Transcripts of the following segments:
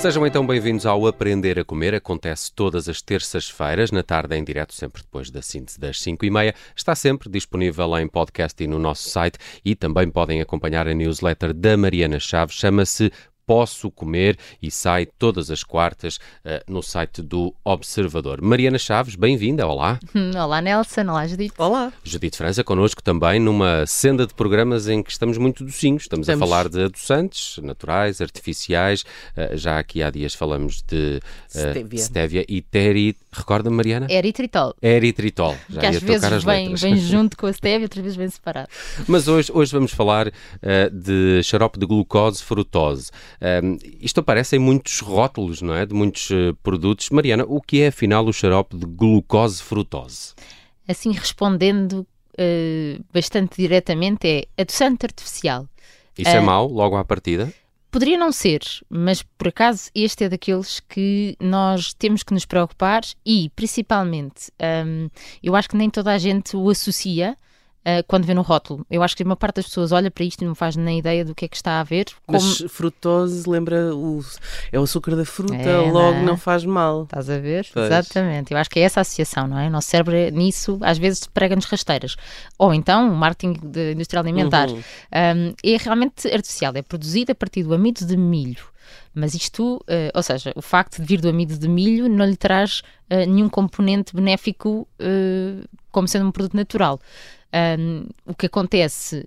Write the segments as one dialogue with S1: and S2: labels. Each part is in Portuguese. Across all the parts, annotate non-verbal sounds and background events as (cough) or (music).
S1: Sejam então bem-vindos ao Aprender a Comer. Acontece todas as terças-feiras, na tarde em direto, sempre depois da síntese das 5 e meia. Está sempre disponível em podcast e no nosso site e também podem acompanhar a newsletter da Mariana Chaves. Chama-se Posso Comer e sai todas as quartas uh, no site do Observador. Mariana Chaves, bem-vinda, olá. (laughs)
S2: Olá Nelson, olá Judite.
S3: Olá.
S1: Judite França connosco também numa senda de programas em que estamos muito docinhos. Estamos, estamos. a falar de adoçantes naturais, artificiais. Uh, já aqui há dias falamos de uh, stevia. e teri... Recorda-me, Mariana?
S2: Eritritol.
S1: Eritritol.
S2: Já que às vezes vem, vem, (laughs) junto com a stevia, outras vezes vem separado.
S1: Mas hoje, hoje vamos falar de xarope de glucose frutose. Um, isto aparece em muitos rótulos, não é? De muitos uh, produtos. Mariana, o que é afinal o xarope de glucose-frutose?
S2: Assim, respondendo uh, bastante diretamente, é adoçante artificial.
S1: Isso uh, é mau, logo à partida?
S2: Poderia não ser, mas por acaso este é daqueles que nós temos que nos preocupar e, principalmente, um, eu acho que nem toda a gente o associa uh, quando vê no rótulo. Eu acho que uma parte das pessoas olha para isto e não faz nem ideia do que é que está a ver.
S3: Como... Mas frutose lembra o, é o açúcar da fruta, é, logo não, é? não, faz mal.
S2: Estás a ver? Pois. Exatamente. Eu acho que é essa a associação, não é? O nosso cérebro é nisso às vezes prega-nos rasteiras. Ou então o marketing industrial alimentar. Uhum. Um, é realmente artificial, é produzido a partir do amido de milho. Mas isto, uh, ou seja, o facto de vir do amido de milho não lhe traz uh, nenhum componente benéfico uh, como sendo um produto natural. Um, o que acontece,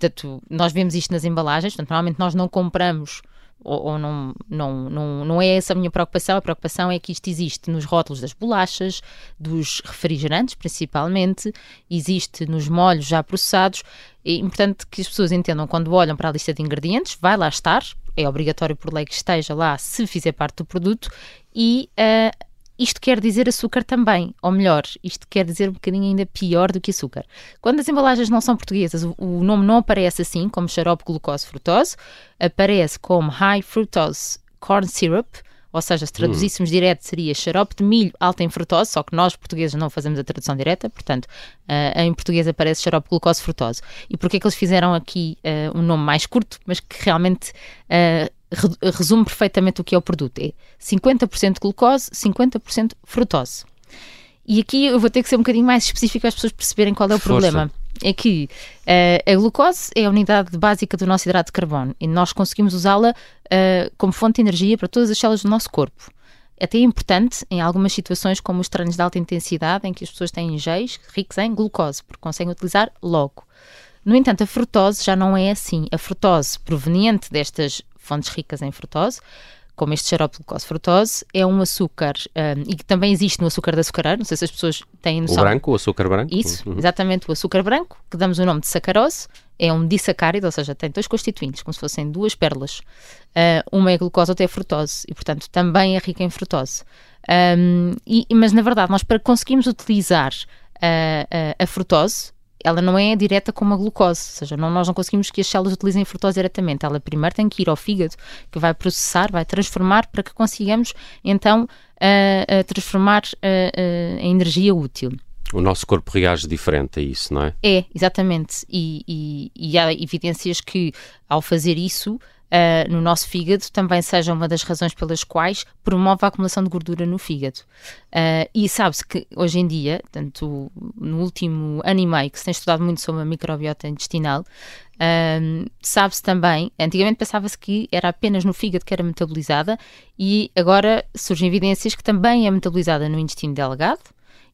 S2: tanto, nós vemos isto nas embalagens, portanto, normalmente nós não compramos ou, ou, não, não, não, não é essa a minha preocupação, a preocupação é que isto existe nos rótulos das bolachas, dos refrigerantes principalmente, existe nos molhos já processados, é importante que as pessoas entendam quando olham para a lista de ingredientes, vai lá estar, é obrigatório por lei que esteja lá se fizer parte do produto e uh, isto quer dizer açúcar também, ou melhor, isto quer dizer um bocadinho ainda pior do que açúcar. Quando as embalagens não são portuguesas, o, nome não aparece assim, como xarope glucose frutose, aparece como high fructose corn syrup, ou seja, se traduzíssemos hum. direto seria xarope de milho alto em frutose, só que nós portugueses não fazemos a tradução direta, portanto, uh, em português aparece xarope glucose frutose. E porquê que eles fizeram aqui uh, um nome mais curto, mas que realmente uh, resume perfeitamente o que é o produto. É 50% glucose, 50% frutose. E aqui eu vou ter que ser um bocadinho mais específico para as pessoas perceberem qual é o Força. problema. É que uh, a glucose é a unidade básica do nosso hidrato de carbono e nós conseguimos usá-la uh, como fonte de energia para todas as células do nosso corpo. Até é importante em algumas situações, como os treinos de alta intensidade, em que as pessoas têm géis ricos em glucose, porque conseguem utilizar logo. No entanto, a frutose já não é assim. A frutose proveniente destas fontes ricas em frutose, como este xarope de glucose frutose, é um açúcar um, e que também existe no açúcar de açucareiro, não sei se as pessoas têm noção.
S1: O branco, o açúcar branco?
S2: Isso, uhum. exatamente, o açúcar branco, que damos o nome de sacarose, é um disacárido, ou seja, tem dois constituintes, como se fossem duas pérolas. Uh, uma é glucose, outra é frutose, e portanto também é rica em frutose. Um, e, mas na verdade, nós para conseguirmos utilizar uh, a frutose, ela não é direta como a glucose, ou seja, não, nós não conseguimos que as células utilizem frutose diretamente. Ela primeiro tem que ir ao fígado, que vai processar, vai transformar para que consigamos então uh, uh, transformar uh, em energia útil.
S1: O nosso corpo reage diferente a isso, não é?
S2: É, exatamente. E, e, e há evidências que ao fazer isso uh, no nosso fígado também seja uma das razões pelas quais promove a acumulação de gordura no fígado. Uh, e sabe-se que hoje em dia, tanto no último ano e meio que se tem estudado muito sobre a microbiota intestinal, uh, sabe-se também, antigamente pensava-se que era apenas no fígado que era metabolizada e agora surgem evidências que também é metabolizada no intestino delgado,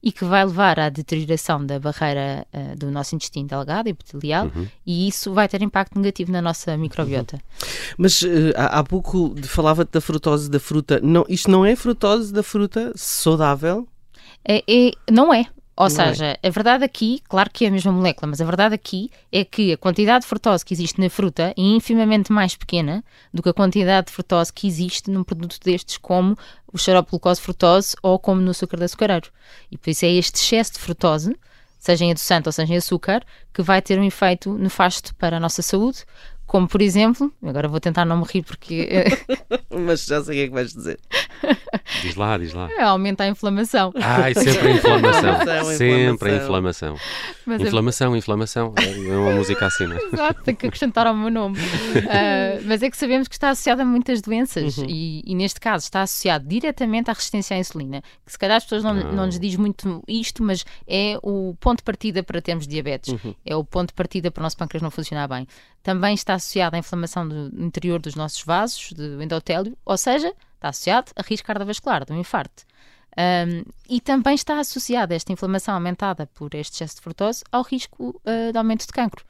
S2: e que vai levar à deterioração da barreira uh, do nosso intestino delgado, epitelial, uhum. e isso vai ter impacto negativo na nossa microbiota. Uhum.
S3: Mas uh, há, há pouco falava da frutose da fruta. Não, isto não é frutose da fruta saudável?
S2: É, é, não é. Ou é? seja, a verdade aqui, claro que é a mesma molécula, mas a verdade aqui é que a quantidade de frutose que existe na fruta é infimamente mais pequena do que a quantidade de frutose que existe num produto destes, como o xarope glucose frutose ou como no açúcar de açucareiro. E por isso é este excesso de frutose, seja em adoçante ou seja em açúcar, que vai ter um efeito nefasto para a nossa saúde, como por exemplo, agora vou tentar não me rir porque. (laughs) (laughs)
S3: Mas já sei o que é que vais dizer.
S1: Diz lá, diz lá.
S2: É, aumenta a inflamação.
S1: Ai, sempre a inflamação. (laughs)
S3: Inflamação,
S1: sempre a
S3: inflamação.
S1: inflamação.
S2: Mas é-
S1: Inflamação, inflamação. É uma música assim, não é?
S2: Exato, tenho que acrescentar ao meu nome. Ah, mas é que sabemos que está associado a muitas doenças e, e neste caso está associado diretamente à resistência à insulina. Que se calhar as pessoas não, não nos diz muito isto, mas é o ponto de partida para termos diabetes. É o ponto de partida para o nosso pâncreas não funcionar bem. Também está associado à inflamação do interior dos nossos vasos, do endotélio, ou seja, está associado a risco cardiovascular, de um infarto. Um, e também está associada esta inflamação aumentada por este excesso de frutose ao risco uh, de aumento de cancro.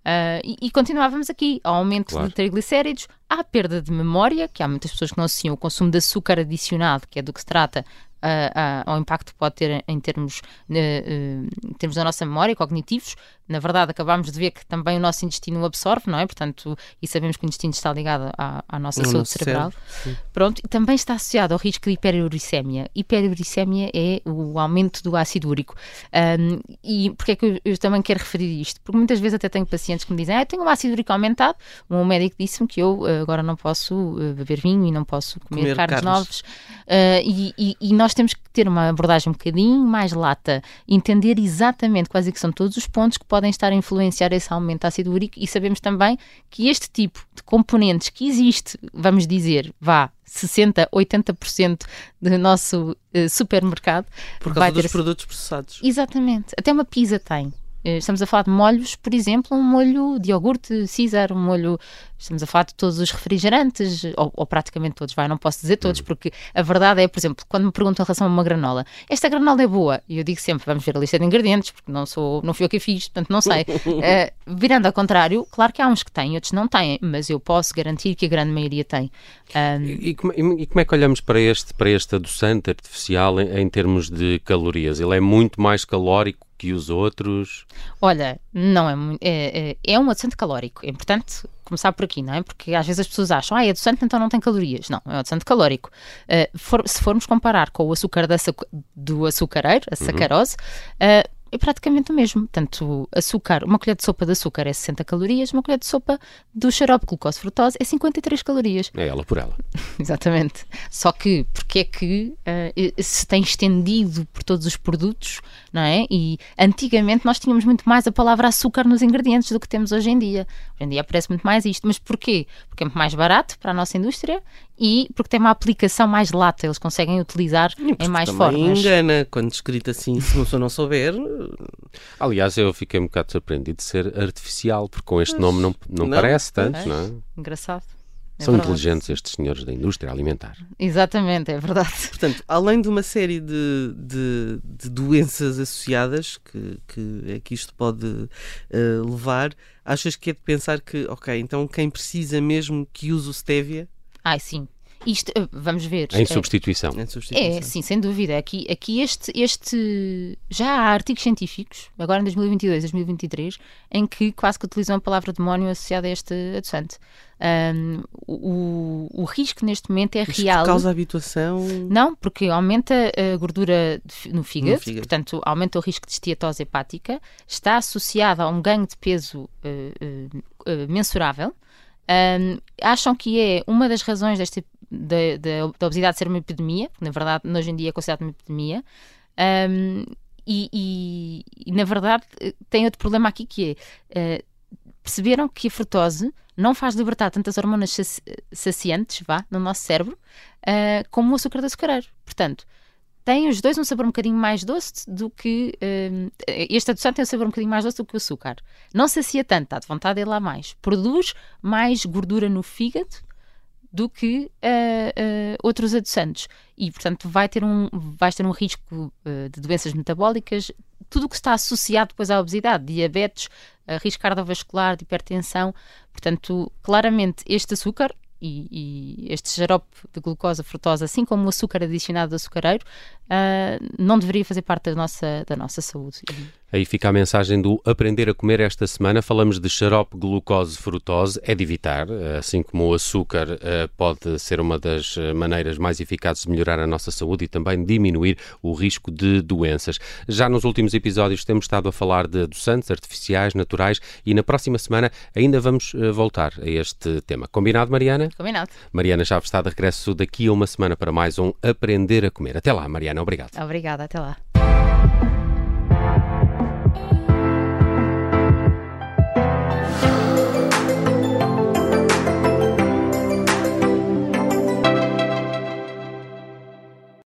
S2: Uh, e, e continuávamos aqui, ao aumento
S1: Claro.
S2: de triglicéridos, à perda de memória, que há muitas pessoas que não associam o consumo de açúcar adicionado, que é do que se trata, ah, ah, ao impacto que pode ter em termos, eh, eh, em termos da nossa memória, cognitivos. Na verdade, acabámos de ver que também o nosso intestino absorve, não é? Portanto, e sabemos que o intestino está ligado à, à nossa
S3: Ao
S2: saúde cerebral. Pronto, e também está associado ao risco de hiperuricemia. Hiperuricemia é o aumento do ácido úrico. Um, e porquê é que eu, eu também quero referir isto? Porque muitas vezes até tenho pacientes que me dizem, ah, eu tenho um ácido úrico aumentado. O meu médico disse-me que eu eh, agora não posso eh, beber vinho e não posso comer,
S3: Comer
S2: carnes,
S3: carnes.
S2: novas. Uh, e, e- e nós temos que ter uma abordagem um bocadinho mais lata, entender exatamente quais é que são todos os pontos que podem estar a influenciar esse aumento de ácido úrico e sabemos também que este tipo de componentes que existe, vamos dizer, vá, 60, 80% do nosso uh, supermercado
S3: Por
S2: vai
S3: causa
S2: ter
S3: dos produtos processados.
S2: Exatamente. Até uma pizza tem. Eh, Estamos a falar de molhos, por exemplo, um molho de iogurte Caesar, um molho. Estamos a falar de todos os refrigerantes, ou, ou praticamente todos, vai, não posso dizer todos, porque a verdade é, por exemplo, quando me perguntam em relação a uma granola, esta granola é boa, e eu digo sempre, vamos ver a lista de ingredientes, porque não sou, não fui eu que a fiz, portanto não sei. (laughs) Eh, virando ao contrário, claro que há uns que têm, outros não têm, mas eu posso garantir que a grande maioria tem. Ahm,
S1: E, e como, e como é que olhamos para este, para este adoçante artificial em, em termos de calorias? Ele é muito mais calórico que os outros?
S2: Olha, não é, é, é, é um adoçante calórico. É importante começar por aqui, não é? Porque às vezes as pessoas acham, ah, é adoçante, então não tem calorias. Não, é um adoçante calórico. Uh, for- se formos comparar com o açúcar da do açucareiro, a sacarose, uh, é praticamente o mesmo. Portanto, açúcar, uma colher de sopa de açúcar é 60 calorias, uma colher de sopa do xarope de glucose frutose é 53 calorias.
S1: É ela por ela. (laughs)
S2: Exatamente. Só que porque é que eh, se tem estendido por todos os produtos, não é? E antigamente nós tínhamos muito mais a palavra açúcar nos ingredientes do que temos hoje em dia. Hoje em dia aparece muito mais isto. Mas porquê? Porque é muito mais barato para a nossa indústria e porque tem uma aplicação mais lata, eles conseguem utilizar em mais formas.
S3: engana quando escrito assim, se uma pessoa não souber.
S1: Aliás, eu fiquei um bocado surpreendido de ser artificial, porque com este nome não, não,
S3: Não.
S1: parece tanto, não é?
S2: Engraçado. É
S1: São
S2: verdade.
S1: inteligentes estes senhores da indústria alimentar.
S2: Exatamente, é verdade.
S3: Portanto, além de uma série de, de, de doenças associadas que, que é que isto pode eh, levar, achas que é de pensar que, ok, então quem precisa mesmo que use o stevia
S2: Ai, sim. Isto, eh, vamos ver.
S1: Em
S2: eh,
S1: substituição.
S3: em substituição?
S2: É, sim, sem dúvida. Aqui, aqui este, este. Já há artigos científicos, agora em 2022, 2023, em que quase que utilizam a palavra demónio associada a este adoçante. Ahm, o, o risco neste momento é
S3: Isto
S2: real.
S3: causa habituação.
S2: Não, porque aumenta a gordura no fígado,
S3: No fígado.
S2: portanto, aumenta o risco de esteatose hepática, está associado a um ganho de peso eh, eh, eh, mensurável. Ahm, acham que é uma das razões desta, da, da- da obesidade ser uma epidemia, na verdade hoje em dia é considerada uma epidemia. Ahm, e, e- e, na verdade tem outro problema aqui que é eh, perceberam que a frutose não faz libertar tantas hormonas saci- saciantes vá, no nosso cérebro ah, como o açúcar de açucareiro. Portanto, tem os dois um sabor um bocadinho mais doce do que. ah, este adoçante tem um sabor um bocadinho mais doce do que o açúcar. Não sacia tanto, está de vontade de ir lá mais. Produz mais gordura no fígado do que ah, ah, outros adoçantes. E, portanto, vai ter um, vais ter um risco ah, de doenças metabólicas, tudo o que está associado depois à obesidade, diabetes, risco cardiovascular, de hipertensão. Portanto, claramente, este açúcar e, e este xarope de glucosa frutose, assim como o açúcar adicionado do açucareiro, não deveria fazer parte da nossa, da nossa saúde. E-
S1: Aí fica a mensagem do aprender a comer esta semana. Falamos de xarope, glucose, frutose. É de evitar, assim como o açúcar eh, pode ser uma das eh, maneiras mais eficazes de melhorar a nossa saúde e também diminuir o risco de doenças. Já nos últimos episódios temos estado a falar de adoçantes artificiais, naturais e na próxima semana ainda vamos eh, voltar a este tema. Combinado, Mariana?
S2: Combinado.
S1: Mariana já está de regresso daqui a uma semana para mais um Aprender a Comer. Até lá, Mariana. Obrigado.
S2: Obrigada. Até lá.